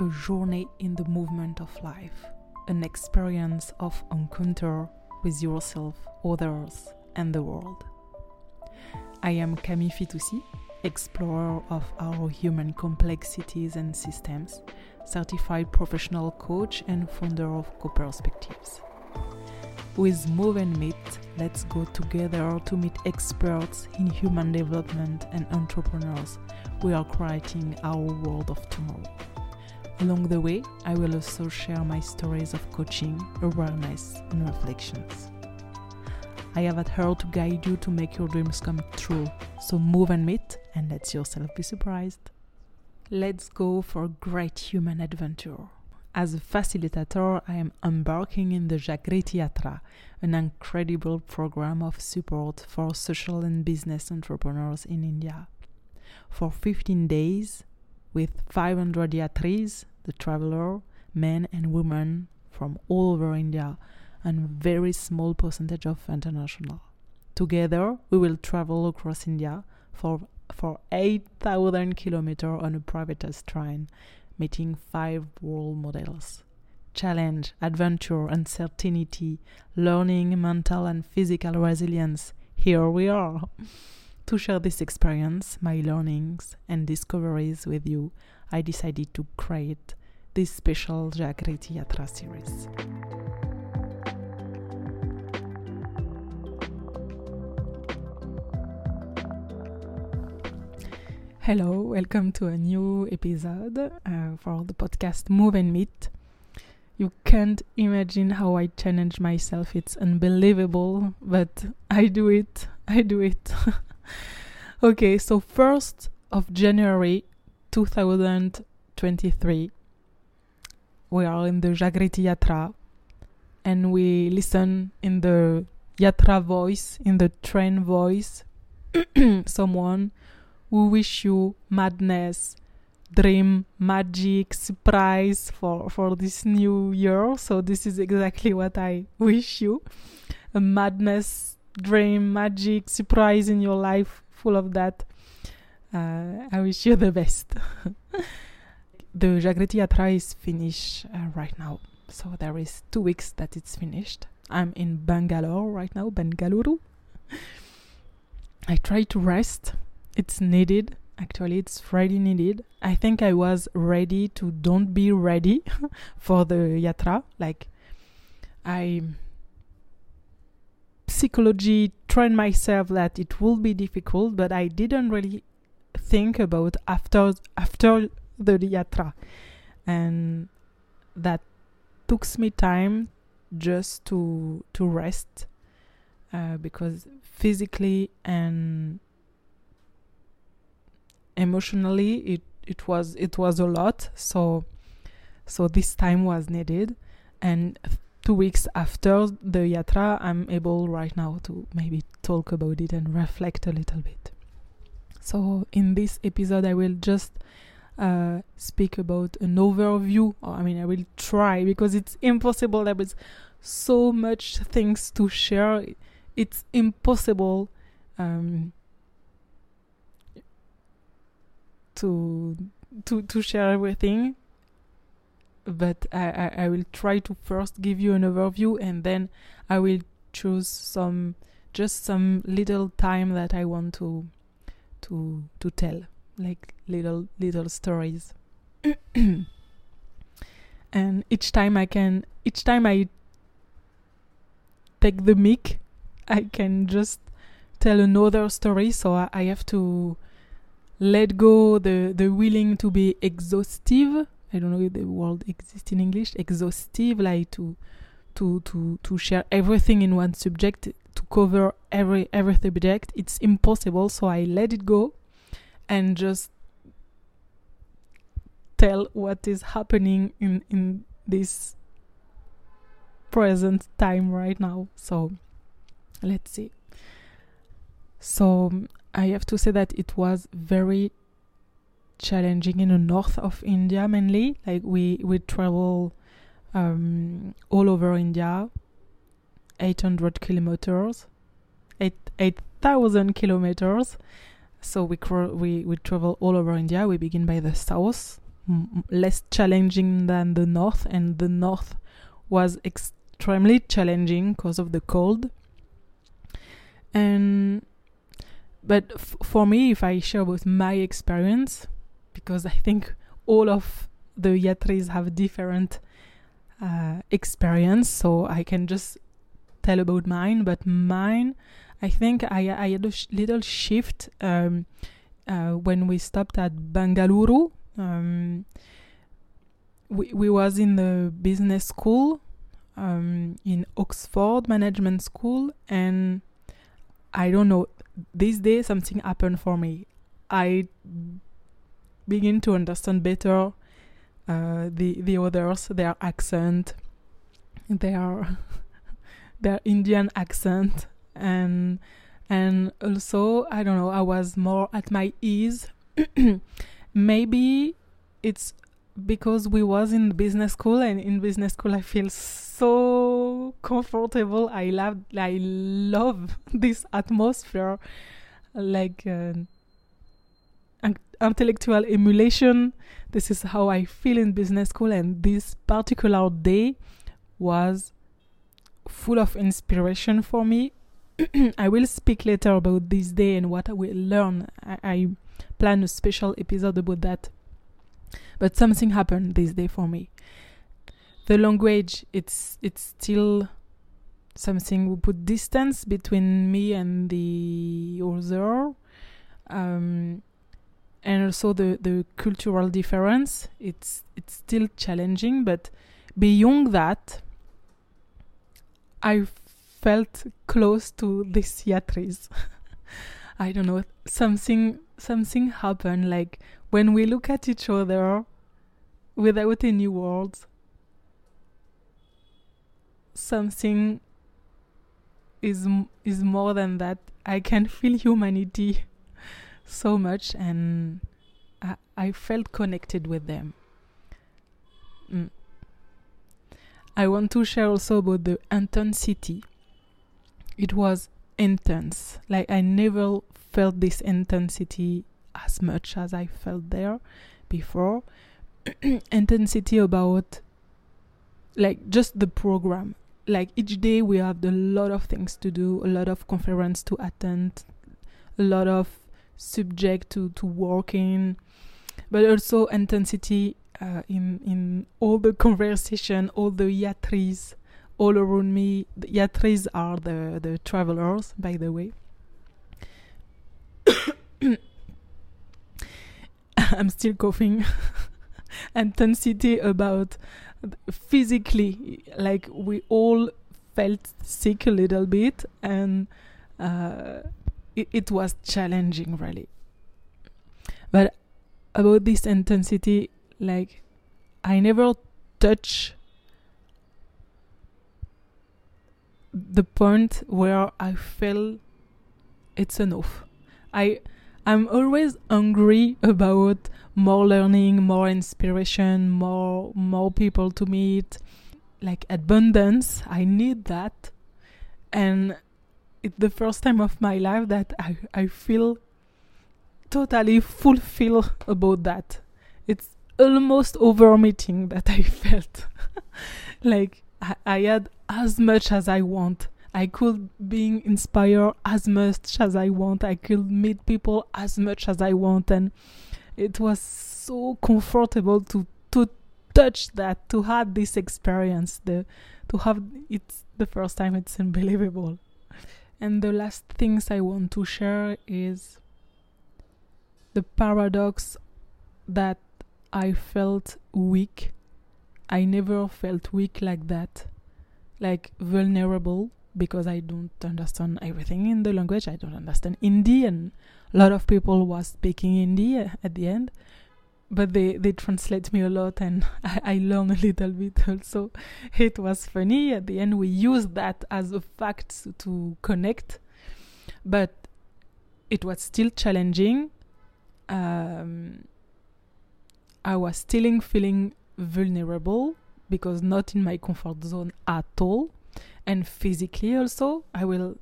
a journey in the movement of life, an experience of encounter with yourself, others, and the world. I am Camille Fitoussi, explorer of our human complexities and systems, certified professional coach, and founder of Co-Perspectives. With Move and Meet, let's go together to meet experts in human development and entrepreneurs. We are creating our world of tomorrow. Along the way, I will also share my stories of coaching, awareness, and reflections. I have at heart to guide you to make your dreams come true. So move and meet and let yourself be surprised. Let's go for a great human adventure. As a facilitator, I am embarking in the Jagriti Yatra, an incredible program of support for social and business entrepreneurs in India. For 15 days, with 500 yatris, the traveler, men and women from all over India, and very small percentage of international. Together, we will travel across India for for 8,000 kilometers on a privatized train, meeting five role models. Challenge, adventure, uncertainty, learning, mental and physical resilience. Here we are. to share this experience, my learnings, and discoveries with you, I decided to create this special Jagriti Yatra series. Hello, welcome to a new episode uh, for the podcast Move and Meet. You can't imagine how I challenge myself. It's unbelievable, but I do it. I do it. okay, so 1st of January 2023, we are in the Jagriti Yatra and we listen in the Yatra voice, in the train voice, someone we wish you madness, dream, magic, surprise for, for this new year. So, this is exactly what I wish you a madness, dream, magic, surprise in your life, full of that. Uh, I wish you the best. the Jagriti Yatra is finished uh, right now. So, there is two weeks that it's finished. I'm in Bangalore right now, Bengaluru. I try to rest it's needed actually it's really needed i think i was ready to don't be ready for the yatra like i psychology trained myself that it will be difficult but i didn't really think about after after the yatra. And that took me time just to to rest uh, because physically and emotionally it it was it was a lot. So so this time was needed. And two weeks after the yatra i'm able right now to maybe talk about it and reflect a little bit so in this episode i will just uh, speak about an overview. Or, i mean i will try because it's impossible. There is so much things to share. It's impossible um, to to to share everything. But I, I, I will try to first give you an overview and then I will choose some just some little time that I want to to to tell like little little stories. And each time I can each time I take the mic I can just tell another story so I, I have to let go the the willing to be exhaustive. I don't know if the word exists in english. Exhaustive like to to to to share everything in one subject cover every every subject. It's impossible so i let it go and just tell what is happening in in this present time right now. So let's see. So I have to say that it was very challenging in the north of India mainly. Like we we travel um, all over India, 800 kilometers, 8 8,000 kilometers. So we we we travel all over India. We begin by the south, less challenging than the north, and the north was extremely challenging because of the cold. And but for me, if I share about my experience, because I think all of the Yatris have different uh, experience, so I can just tell about mine. But mine, I think I, I had a sh- little shift um, uh, when we stopped at Bangalore. Um, we we was in the business school um, in Oxford Management School, and I don't know. This day something happened for me. I begin to understand better uh, the the others, their accent, their their Indian accent, and and also I don't know. I was more at my ease. Maybe it's because we was in business school and in business school I feel so comfortable. I love I love this atmosphere, like uh, intellectual emulation. This is how I feel in business school, and this particular day was full of inspiration for me. I will speak later about this day and what I will learn. I, I plan a special episode about that. But something happened this day for me. The language, it's it's still something who put distance between me and the other. Um, and also the, the cultural difference it's it's still challenging but beyond that i felt close to this Yatris i don't know something something happened like when we look at each other without any words something is is more than that i can feel humanity so much and I, I felt connected with them. Mm. I want to share also about the intensity. It was intense. Like I never felt this intensity as much as I felt there before. intensity about like just the program. Like each day we have a lot of things to do, a lot of conference to attend, a lot of subject to, to work in, but also intensity uh, in in all the conversation, all the yatris all around me. The yatris are the the travelers, by the way. I'm still coughing. intensity about physically, like we all felt sick a little bit and. Uh, it, it was challenging really but about this intensity like i never touch the point where i feel it's enough. I i'm always hungry about more learning more inspiration more more people to meet. Like abundance i need that. And it's the first time of my life that I, I feel totally fulfilled about that. It's almost over meeting that I felt. like I, I had as much as I want. I could be inspired as much as I want. I could meet people as much as I want and it was so comfortable to to touch that, to have this experience, the to have it's the first time it's unbelievable. And the last things I want to share is the paradox that I felt weak. I never felt weak like that, like vulnerable because I don't understand everything in the language. I don't understand Indian. a lot of people was speaking Hindi at the end but they they translate me a lot and I, I learn a little bit also it was funny at the end we used that as a fact to connect but it was still challenging um, i was still feeling vulnerable because not in my comfort zone at all. And physically also i will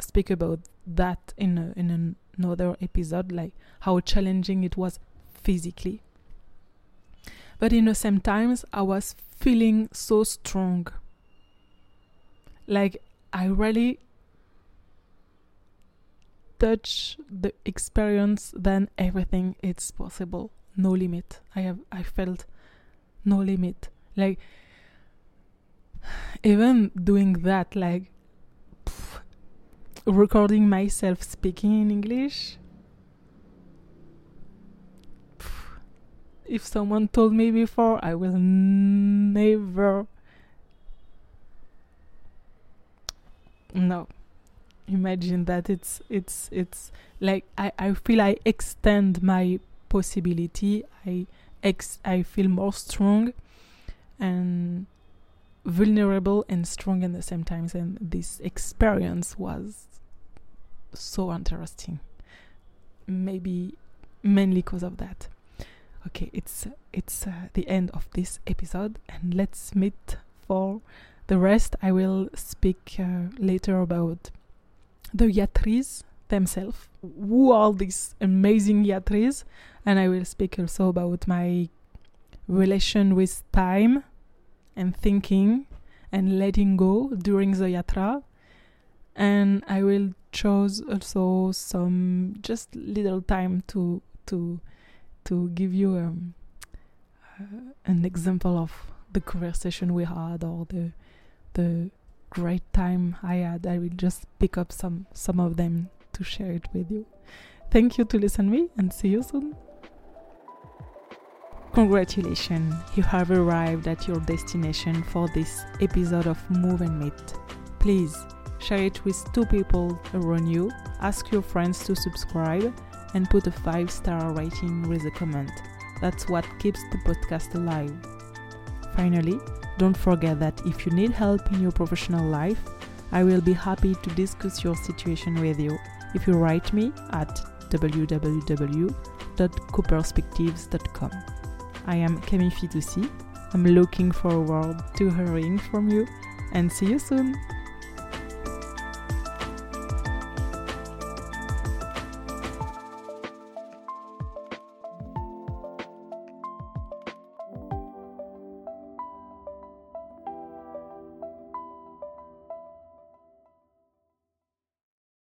speak about that in a, in another episode like how challenging it was physically. But in the same times I was feeling so strong. Like I really touch the experience then everything is possible no limit. I have i felt no limit. Like even doing that like pff, recording myself speaking in english pff, if someone told me before i will never no. Imagine that. It's it's it's like I, I feel I extend my possibility. I ex I feel more strong and vulnerable and strong at the same time. And this experience was so interesting. Maybe mainly because of that. Okay it's it's uh, the end of this episode and let's meet for the rest. I will speak uh, later about the yatris themselves. Who are these amazing yatris? And I will speak also about my relation with time and thinking and letting go during the yatra. And I will choose also some just little time to to to give you um, uh, an example of the conversation we had or the the great time I had. I will just pick up some some of them to share it with you. Thank you to listen me and see you soon. Congratulations, you have arrived at your destination for this episode of Move and Meet. Please share it with two people around you, ask your friends to subscribe, and put a 5 star rating with a comment. That's what keeps the podcast alive. Finally, don't forget that if you need help in your professional life, I will be happy to discuss your situation with you if you write me at www.coperspectives.com. I am Camille Fitoussi. I'm looking forward to hearing from you and see you soon.